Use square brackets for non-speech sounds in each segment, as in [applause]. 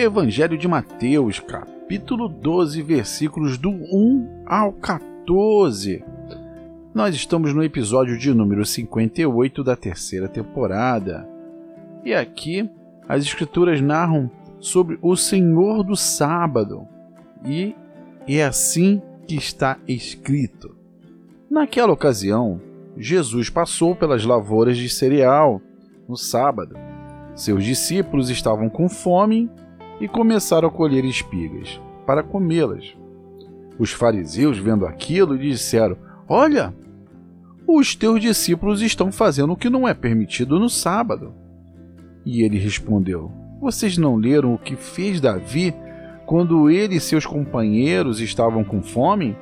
Evangelho de Mateus, capítulo 12, versículos do 1 ao 14. Nós estamos no episódio de número 58 da terceira temporada. E aqui as Escrituras narram sobre o Senhor do Sábado. E é assim que está escrito. Naquela ocasião, Jesus passou pelas lavouras de cereal no sábado. Seus discípulos estavam com fome e começaram a colher espigas para comê-las. Os fariseus, vendo aquilo, disseram: Olha, os teus discípulos estão fazendo o que não é permitido no sábado. E ele respondeu: Vocês não leram o que fez Davi quando ele e seus companheiros estavam com fome?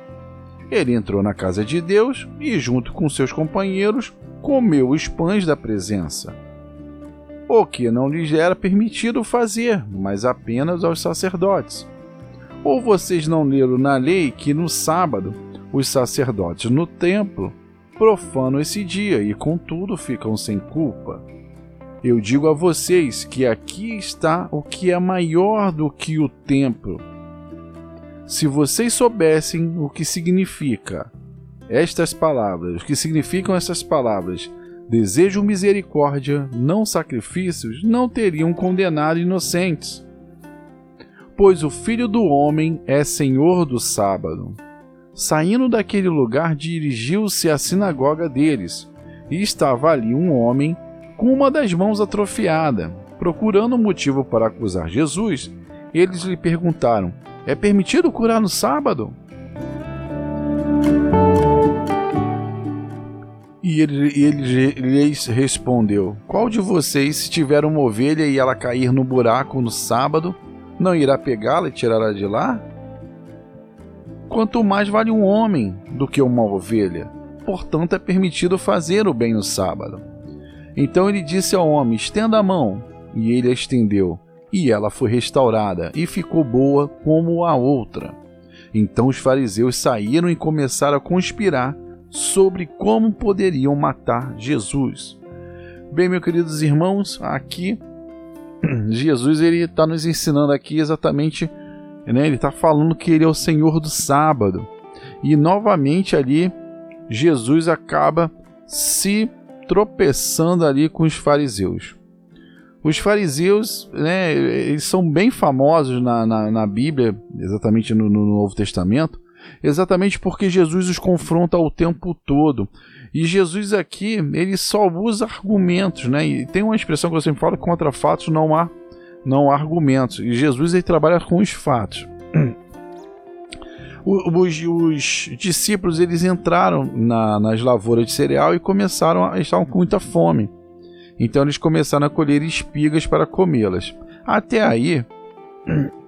Ele entrou na casa de Deus e, junto com seus companheiros, comeu os pães da presença o que não lhes era permitido fazer, mas apenas aos sacerdotes. Ou vocês não leram na lei que no sábado os sacerdotes no templo profanam esse dia e, contudo, ficam sem culpa? Eu digo a vocês que aqui está o que é maior do que o templo. Se vocês soubessem o que significa estas palavras, o que significam essas palavras, desejam misericórdia, não sacrifícios, não teriam condenado inocentes. Pois o Filho do Homem é Senhor do sábado. Saindo daquele lugar, dirigiu-se à sinagoga deles, e estava ali um homem com uma das mãos atrofiada. Procurando motivo para acusar Jesus, eles lhe perguntaram: É permitido curar no sábado? E ele, ele lhes respondeu: Qual de vocês, se tiver uma ovelha e ela cair no buraco no sábado, não irá pegá-la e tirá-la de lá? Quanto mais vale um homem do que uma ovelha, portanto é permitido fazer o bem no sábado. Então ele disse ao homem: Estenda a mão. E ele a estendeu, e ela foi restaurada, e ficou boa como a outra. Então os fariseus saíram e começaram a conspirar sobre como poderiam matar Jesus. Bem, meus queridos irmãos, aqui [clears throat] Jesus ele está nos ensinando aqui exatamente, né, ele está falando que ele é o Senhor do sábado. E novamente ali Jesus acaba se tropeçando ali com os fariseus. Os fariseus, né, eles são bem famosos na, na, na Bíblia, exatamente no, no Novo Testamento, exatamente porque Jesus os confronta o tempo todo. E Jesus aqui, ele só usa argumentos, né? E tem uma expressão que eu sempre falo, contra fatos não há não há argumentos. E Jesus ele trabalha com os fatos. Os, os discípulos eles entraram na, nas lavouras de cereal e começaram a estavam com muita fome. Então eles começaram a colher espigas para comê-las. Até aí,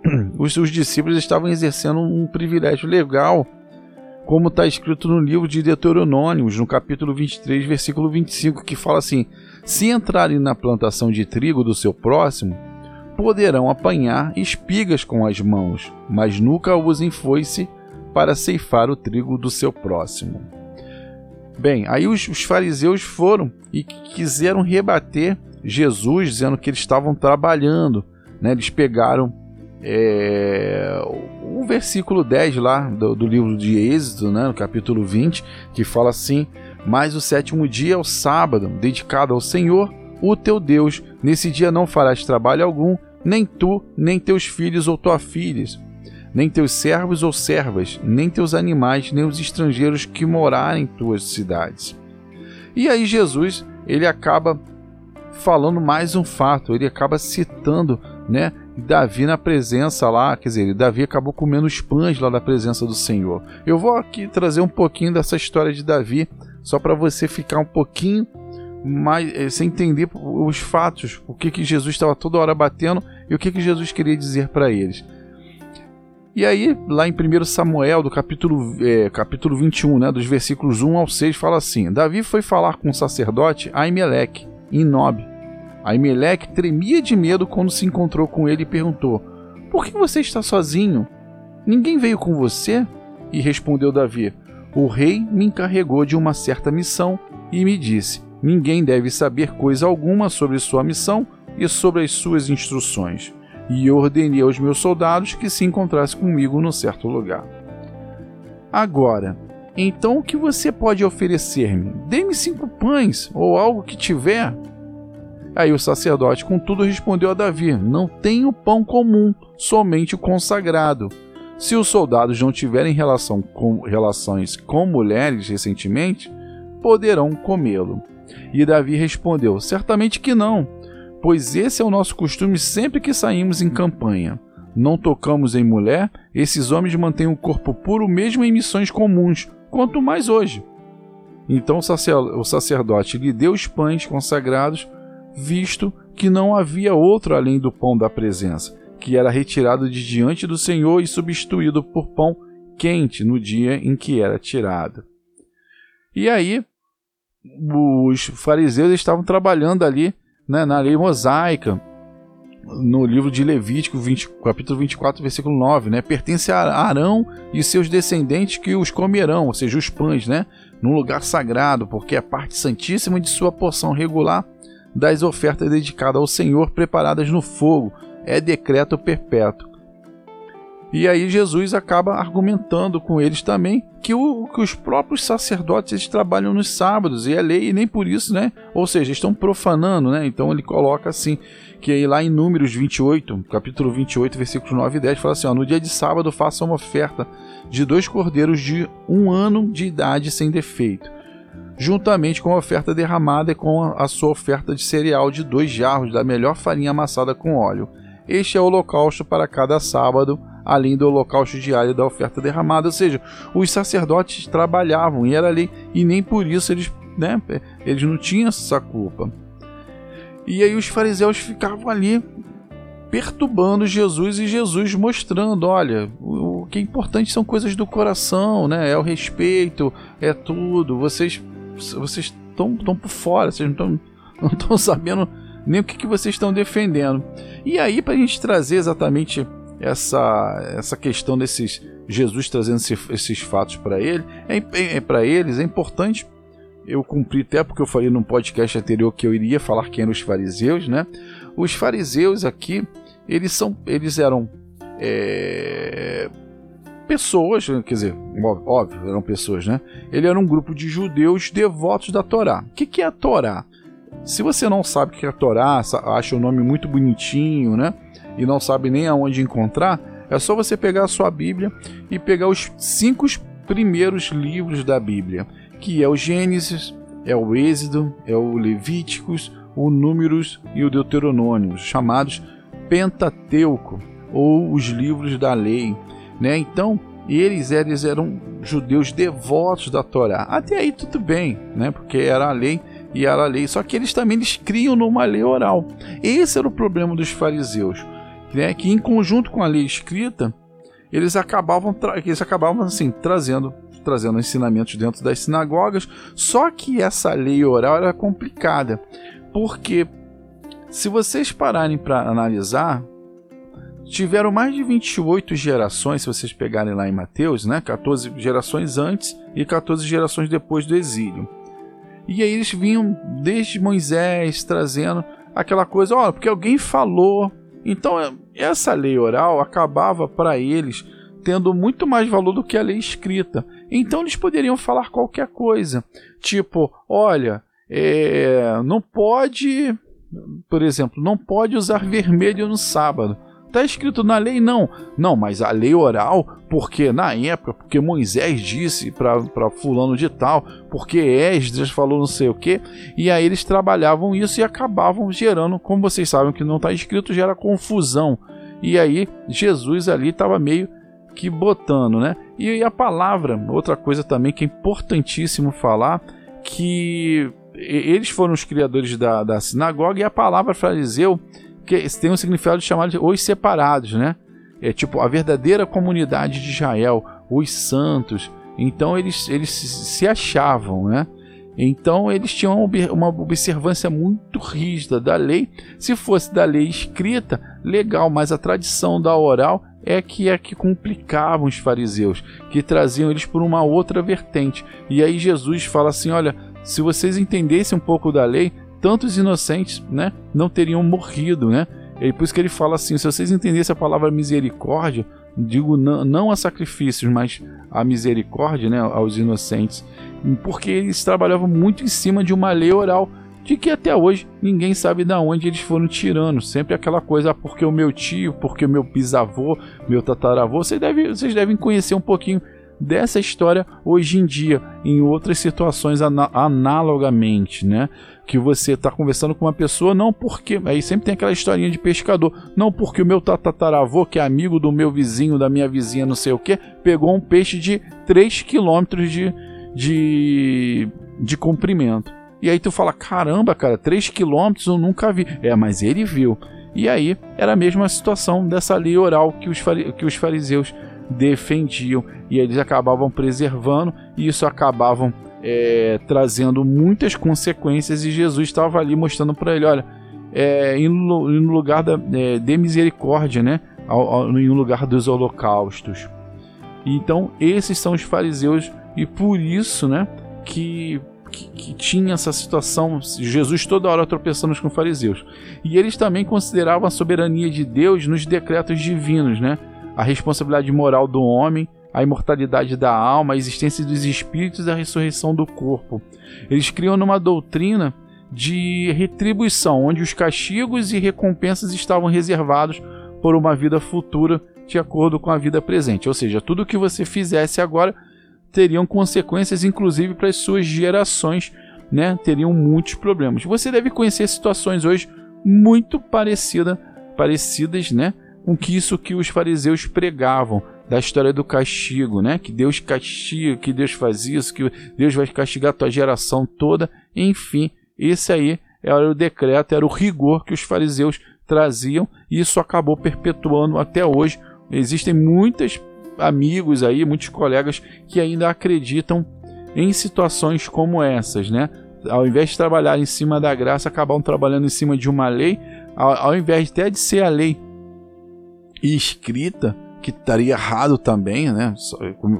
[clears throat] os seus discípulos estavam exercendo um privilégio legal, como está escrito no livro de Deuteronômios, no capítulo 23, versículo 25, que fala assim: Se entrarem na plantação de trigo do seu próximo, poderão apanhar espigas com as mãos, mas nunca usem foice para ceifar o trigo do seu próximo. Bem, aí os, os fariseus foram e quiseram rebater Jesus, dizendo que eles estavam trabalhando. Né? Eles pegaram é, o versículo 10 lá do, do, livro de Êxodo, né, no capítulo 20, que fala assim: Mas o sétimo dia é o sábado, dedicado ao Senhor, o teu Deus. Nesse dia não farás trabalho algum, nem tu, nem teus filhos ou tuas filhas, nem teus servos ou servas, nem teus animais, nem os estrangeiros que morarem em tuas cidades. E aí Jesus, ele acaba falando mais um fato, ele acaba citando, né, Davi na presença lá, quer dizer, Davi acabou comendo os pães lá da presença do Senhor. Eu vou aqui trazer um pouquinho dessa história de Davi, só para você ficar um pouquinho mais, eh, sem entender os fatos, o que, que Jesus estava toda hora batendo e o que, que Jesus queria dizer para eles. E aí, lá em 1 Samuel, do capítulo, é, capítulo 21, né, dos versículos 1 ao 6, fala assim: Davi foi falar com o sacerdote Aimeleque, em Nob, Aimeleque tremia de medo quando se encontrou com ele e perguntou: Por que você está sozinho? Ninguém veio com você? E respondeu Davi: O rei me encarregou de uma certa missão e me disse: Ninguém deve saber coisa alguma sobre sua missão e sobre as suas instruções. e ordenei aos meus soldados que se encontrassem comigo num certo lugar. Agora, então o que você pode oferecer-me? Dê-me cinco pães, ou algo que tiver. Aí o sacerdote, contudo, respondeu a Davi: Não tenho pão comum, somente o consagrado. Se os soldados não tiverem relação com, relações com mulheres recentemente, poderão comê-lo. E Davi respondeu: Certamente que não, pois esse é o nosso costume sempre que saímos em campanha. Não tocamos em mulher, esses homens mantêm o corpo puro mesmo em missões comuns, quanto mais hoje. Então o sacerdote lhe deu os pães consagrados, visto que não havia outro além do pão da presença, que era retirado de diante do Senhor e substituído por pão quente no dia em que era tirado. E aí, os fariseus estavam trabalhando ali né, na lei mosaica, no livro de Levítico, 20, capítulo 24, versículo 9, né? Pertence a Arão e seus descendentes que os comerão, ou seja, os pães, né? Num lugar sagrado, porque é parte santíssima de sua porção regular das ofertas dedicadas ao Senhor preparadas no fogo. É decreto perpétuo. E aí Jesus acaba argumentando com eles também que, o, que os próprios sacerdotes eles trabalham nos sábados e é lei e nem por isso, né? Ou seja, estão profanando, né? Então ele coloca assim que aí lá em Números 28, capítulo 28, versículos 9 e 10, fala assim: ó, no dia de sábado faça uma oferta de dois cordeiros de um ano de idade sem defeito, juntamente com a oferta derramada e com a, sua oferta de cereal de dois jarros da melhor farinha amassada com óleo. Este é o holocausto para cada sábado além do holocausto diário da oferta derramada. Ou seja, os sacerdotes trabalhavam e era ali, e nem por isso eles, né, eles não tinham essa culpa. E aí os fariseus ficavam ali perturbando Jesus e Jesus mostrando, olha, o que é importante são coisas do coração, né? É o respeito, é tudo. Vocês vocês estão por fora, vocês não estão [laughs] sabendo nem o que, que vocês estão defendendo. E aí, para a gente trazer exatamente essa, essa questão desses Jesus trazendo esse, esses fatos para ele, é, é, é para eles é importante. Eu cumpri até porque eu falei num podcast anterior que eu iria falar quem eram os fariseus, né? Os fariseus aqui, eles são, eles eram é, pessoas, quer dizer, óbvio, eram pessoas, né? Ele era um grupo de judeus devotos da Torá. O que, que é a Torá? Se você não sabe o que é a Torá, acha o nome muito bonitinho, né? e não sabe nem aonde encontrar, é só você pegar a sua Bíblia e pegar os cinco primeiros livros da Bíblia, que é o Gênesis, é o Êxodo, é o Levíticos, o Números e o Deuteronômio, chamados Pentateuco ou os livros da lei, né? Então, eles, eles eram judeus devotos da Torá. Até aí tudo bem, né? Porque era a lei e era a lei. Só que eles também eles criam numa lei oral. Esse era o problema dos fariseus né, que em conjunto com a lei escrita, eles acabavam, eles acabavam assim, trazendo, trazendo ensinamentos dentro das sinagogas, só que essa lei oral era complicada, porque se vocês pararem para analisar, tiveram mais de 28 gerações, se vocês pegarem lá em Mateus, né, 14 gerações antes e 14 gerações depois do exílio. E aí eles vinham desde Moisés trazendo aquela coisa, ó, porque alguém falou então, essa lei oral acabava para eles tendo muito mais valor do que a lei escrita. Então, eles poderiam falar qualquer coisa, tipo: olha, é, não pode, por exemplo, não pode usar vermelho no sábado. Está escrito na lei? Não. Não, mas a lei oral, porque na época, porque Moisés disse para fulano de tal, porque Esdras falou não sei o que, e aí eles trabalhavam isso e acabavam gerando, como vocês sabem que não está escrito, gera confusão. E aí Jesus ali estava meio que botando, né? E a palavra, outra coisa também que é importantíssimo falar, que eles foram os criadores da, da sinagoga e a palavra fariseu que tem um significado chamado de os separados, né? É tipo a verdadeira comunidade de Israel, os santos. Então eles, eles se achavam, né? Então eles tinham uma observância muito rígida da lei. Se fosse da lei escrita, legal, mas a tradição da oral é que é que complicavam os fariseus, que traziam eles por uma outra vertente. E aí Jesus fala assim: olha, se vocês entendessem um pouco da lei, tantos inocentes, né, não teriam morrido, né? E por isso que ele fala assim: se vocês entendessem a palavra misericórdia, digo não, a sacrifícios, mas a misericórdia né, aos inocentes, porque eles trabalhavam muito em cima de uma lei oral de que até hoje ninguém sabe de onde eles foram tirando. Sempre aquela coisa, ah, porque o meu tio, porque o meu bisavô, meu tataravô, vocês devem, vocês devem conhecer um pouquinho dessa história hoje em dia, em outras situações analogamente, né? Que você está conversando com uma pessoa, não porque. Aí sempre tem aquela historinha de pescador. Não porque o meu tataravô, que é amigo do meu vizinho, da minha vizinha, não sei o que, pegou um peixe de 3 quilômetros de, de, de comprimento. E aí tu fala, caramba, cara, 3 quilômetros eu nunca vi. É, mas ele viu. E aí era a mesma situação dessa lei oral que os, que os fariseus defendiam. E eles acabavam preservando e isso acabavam é, trazendo muitas consequências. E Jesus estava ali mostrando para ele: olha, é, no, no lugar da, é, de misericórdia, né? Ao, ao, em lugar dos holocaustos. Então, esses são os fariseus, e por isso, né, que que, que, tinha essa situação, Jesus toda hora tropeçando com fariseus. E eles também consideravam a soberania de Deus nos decretos divinos, né? A responsabilidade moral do homem, a imortalidade da alma, a existência dos espíritos e a ressurreição do corpo. Eles criam numa doutrina de retribuição, onde os castigos e recompensas estavam reservados por uma vida futura de acordo com a vida presente. Ou seja, tudo que você fizesse agora teriam consequências, inclusive para as suas gerações, né? Teriam muitos problemas. Você deve conhecer situações hoje muito parecida, parecidas, né? Com que isso que os fariseus pregavam da história do castigo, né? Que Deus castiga, que Deus faz isso, que Deus vai castigar a tua geração toda. Enfim, esse aí era o decreto, era o rigor que os fariseus traziam e isso acabou perpetuando até hoje. Existem muitas amigos aí, muitos colegas que ainda acreditam em situações como essas, né? Ao invés de trabalhar em cima da graça, acabam trabalhando em cima de uma lei, ao, ao invés até de ser a lei escrita, que estaria errado também, né?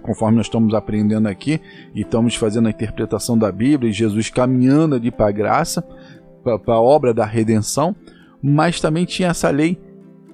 Conforme nós estamos aprendendo aqui e estamos fazendo a interpretação da Bíblia e Jesus caminhando ali para a graça, para a obra da redenção, mas também tinha essa lei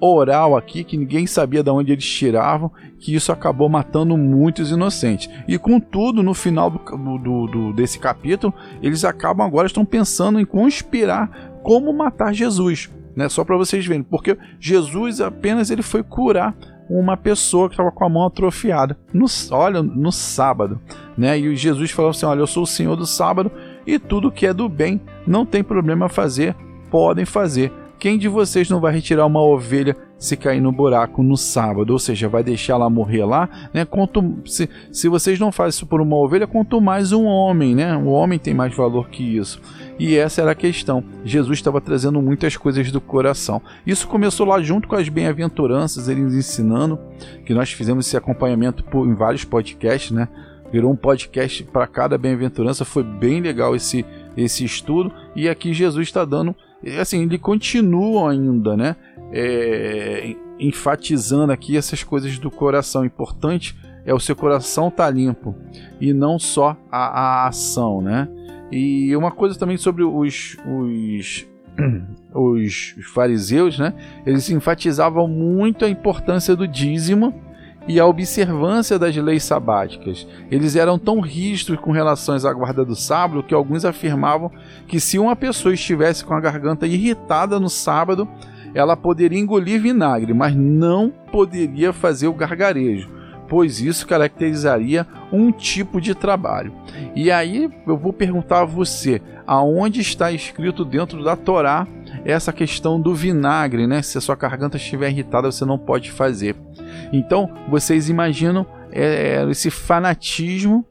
oral aqui que ninguém sabia de onde eles tiravam, que isso acabou matando muitos inocentes. E contudo, no final do, do, do desse capítulo, eles acabam agora estão pensando em conspirar como matar Jesus, né? Só para vocês verem, porque Jesus apenas ele foi curar uma pessoa que estava com a mão atrofiada. No, olha, no sábado, né? E Jesus falou assim: Olha, eu sou o Senhor do sábado e tudo que é do bem não tem problema fazer, podem fazer. Quem de vocês não vai retirar uma ovelha se cair no buraco no sábado? Ou seja, vai deixar ela morrer lá? Né? Quanto, se, se vocês não fazem isso por uma ovelha, quanto mais um homem, né? O homem tem mais valor que isso. E essa era a questão. Jesus estava trazendo muitas coisas do coração. Isso começou lá junto com as bem-aventuranças, eles ensinando, que nós fizemos esse acompanhamento por, em vários podcasts, né? Virou um podcast para cada bem-aventurança. Foi bem legal esse, esse estudo. E aqui Jesus está dando assim, ele continua ainda, né? É, enfatizando aqui essas coisas do coração. Importante é o seu coração estar tá limpo e não só a, a, ação, né? E uma coisa também sobre os, os, [clears throat] os fariseus, né? Eles enfatizavam muito a importância do dízimo e a observância das leis sabáticas. Eles eram tão rígidos com relação à guarda do sábado que alguns afirmavam que se uma pessoa estivesse com a garganta irritada no sábado, ela poderia engolir vinagre, mas não poderia fazer o gargarejo, pois isso caracterizaria um tipo de trabalho. E aí eu vou perguntar a você, aonde está escrito dentro da Torá essa questão do vinagre, né? Se a sua garganta estiver irritada, você não pode fazer. Então, vocês imaginam é, é, esse fanatismo,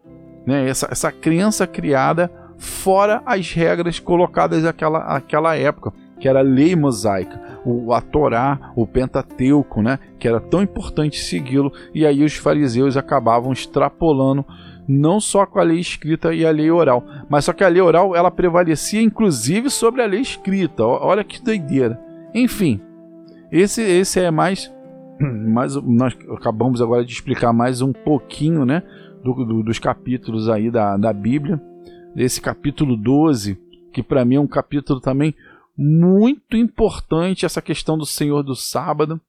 né, essa, essa crença criada fora as regras colocadas naquela, naquela época, que era lei mosaica, o, a Torá, o Pentateuco, né, que era tão importante segui-lo, e aí os fariseus acabavam extrapolando não só com a lei escrita e a lei oral, mas só que a lei oral ela prevalecia inclusive sobre a lei escrita. Olha que doideira. Enfim, esse, esse é mais [clears throat] mas nós acabamos agora de explicar mais um pouquinho, né, do, do, dos capítulos aí da, da Bíblia. Esse capítulo 12, que para mim é um capítulo também muito importante essa questão do Senhor do sábado,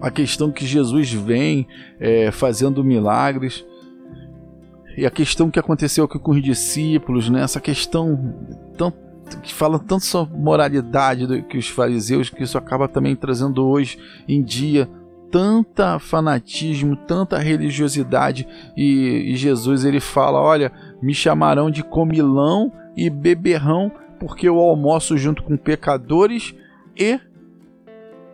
a questão que Jesus vem é, fazendo milagres e a questão que aconteceu aqui com os discípulos, né? Essa questão tão, que fala tanto sobre moralidade do, que os fariseus, que isso acaba também trazendo hoje em dia tanta fanatismo, tanta religiosidade e, e Jesus ele fala, olha, me chamarão de comilão e beberrão porque eu almoço junto com pecadores e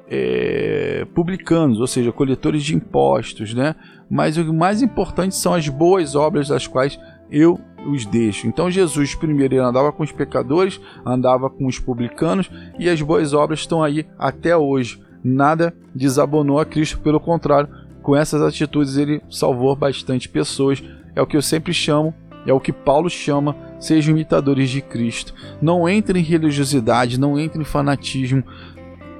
é, publicanos, ou seja, coletores de impostos, né? Mas o mais importante são as boas obras das quais eu os deixo. Então Jesus primeiro ele andava com os pecadores, andava com os publicanos e as boas obras estão aí até hoje. Nada desabonou a Cristo, pelo contrário, com essas atitudes ele salvou bastante pessoas. É o que eu sempre chamo, é o que Paulo chama, sejam imitadores de Cristo. Não entrem em religiosidade, não entrem em fanatismo,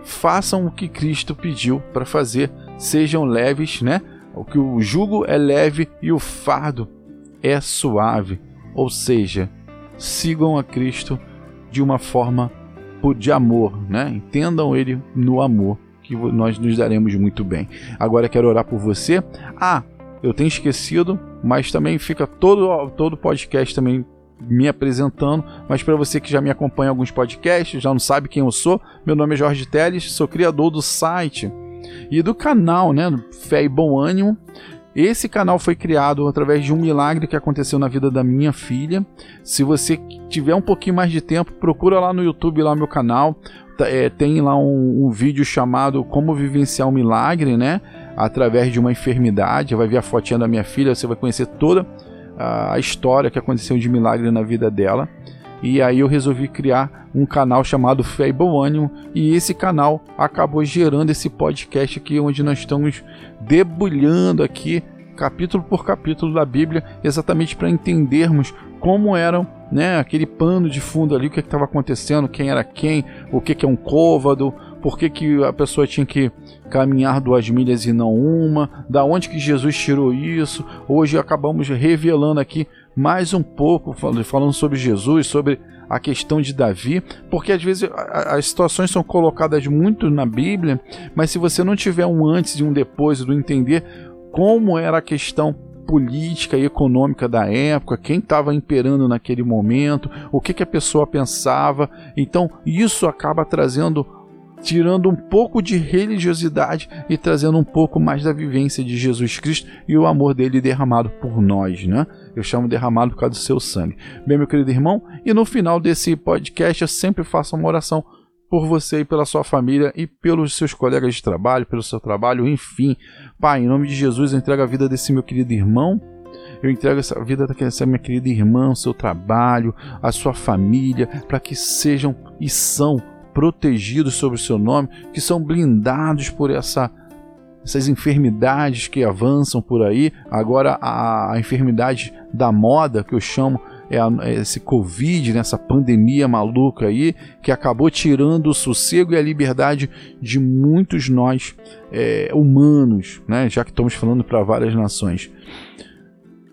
façam o que Cristo pediu para fazer, sejam leves, né? O que o jugo é leve e o fardo é suave, ou seja, sigam a Cristo de uma forma de amor, né? Entendam ele no amor que nós nos daremos muito bem. Agora quero orar por você. Ah, eu tenho esquecido, mas também fica todo todo podcast também me apresentando, mas para você que já me acompanha em alguns podcasts, já não sabe quem eu sou, meu nome é Jorge Teles, sou criador do site e do canal, né, Fé e Bom Ânimo. Esse canal foi criado através de um milagre que aconteceu na vida da minha filha. Se você tiver um pouquinho mais de tempo, procura lá no YouTube lá meu canal. Tá, é, tem lá um, um, vídeo chamado Como Vivenciar um Milagre, né? Através de uma enfermidade. Vai ver a fotinha da minha filha, você vai conhecer toda a história que aconteceu de milagre na vida dela. E aí eu resolvi criar um canal chamado Fé e esse canal acabou gerando esse podcast aqui onde nós estamos debulhando aqui capítulo por capítulo da Bíblia, exatamente para entendermos como eram né, aquele pano de fundo ali, o que estava acontecendo, quem era quem, o que, que é um côvado, por que, que a pessoa tinha que caminhar duas milhas e não uma, da onde que Jesus tirou isso. Hoje acabamos revelando aqui mais um pouco, falando sobre Jesus, sobre a questão de Davi, porque às vezes as situações são colocadas muito na Bíblia, mas se você não tiver um antes e um depois do entender como era a questão política e econômica da época, quem estava imperando naquele momento, o que, que a pessoa pensava. Então, isso acaba trazendo tirando um pouco de religiosidade e trazendo um pouco mais da vivência de Jesus Cristo e o amor dele derramado por nós, né? Eu chamo derramado por causa do seu sangue. Bem, meu querido irmão, e no final desse podcast eu sempre faço uma oração por você e pela sua família e pelos seus colegas de trabalho, pelo seu trabalho, enfim. Pai, em nome de Jesus, eu entrego a vida desse meu querido irmão eu entrego essa vida dessa minha querida irmã, o seu trabalho, a sua família, para que sejam e são protegidos sobre o seu nome, que são blindados por essa essas enfermidades que avançam por aí. Agora a, a enfermidade da moda que eu chamo é, a, é esse Covid, nessa né, pandemia maluca aí, que acabou tirando o sossego e a liberdade de muitos nós é, humanos, né? já que estamos falando para várias nações.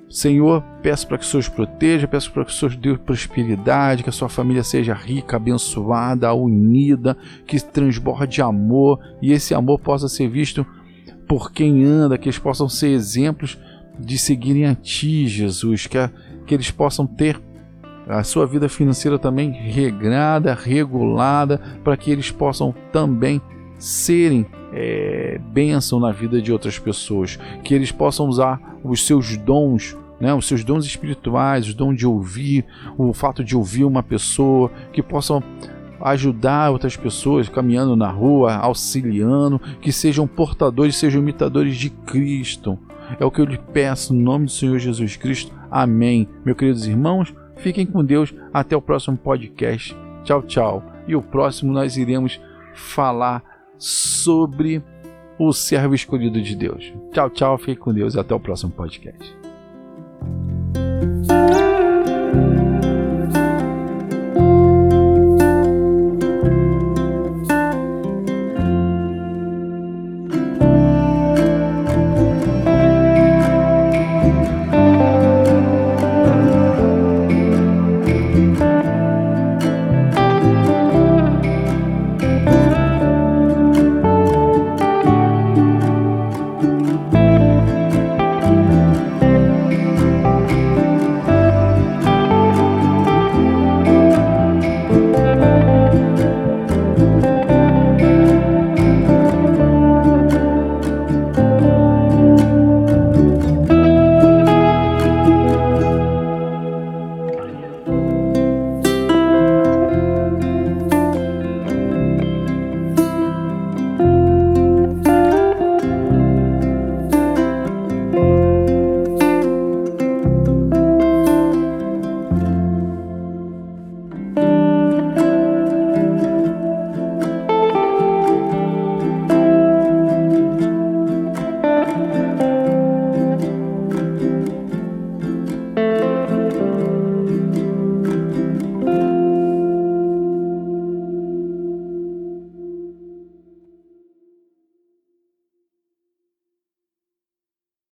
Senhor, peço para que o Senhor os proteja, peço para que o Senhor dê prosperidade, que a sua família seja rica, abençoada, unida, que transborde amor e esse amor possa ser visto por quem anda, que eles possam ser exemplos de seguirem a Ti, Jesus, que, a, que eles possam ter a sua vida financeira também regrada, regulada, para que eles possam também serem é, bênção na vida de outras pessoas, que eles possam usar os seus dons, né, os seus dons espirituais, o dom de ouvir, o fato de ouvir uma pessoa, que possam ajudar outras pessoas caminhando na rua, auxiliando, que sejam portadores, sejam imitadores de Cristo. É o que eu lhe peço no nome do Senhor Jesus Cristo. Amém. Meus queridos irmãos, fiquem com Deus. Até o próximo podcast. Tchau, tchau. E o próximo nós iremos falar sobre o servo escolhido de Deus. Tchau, tchau, fique com Deus e até o próximo podcast.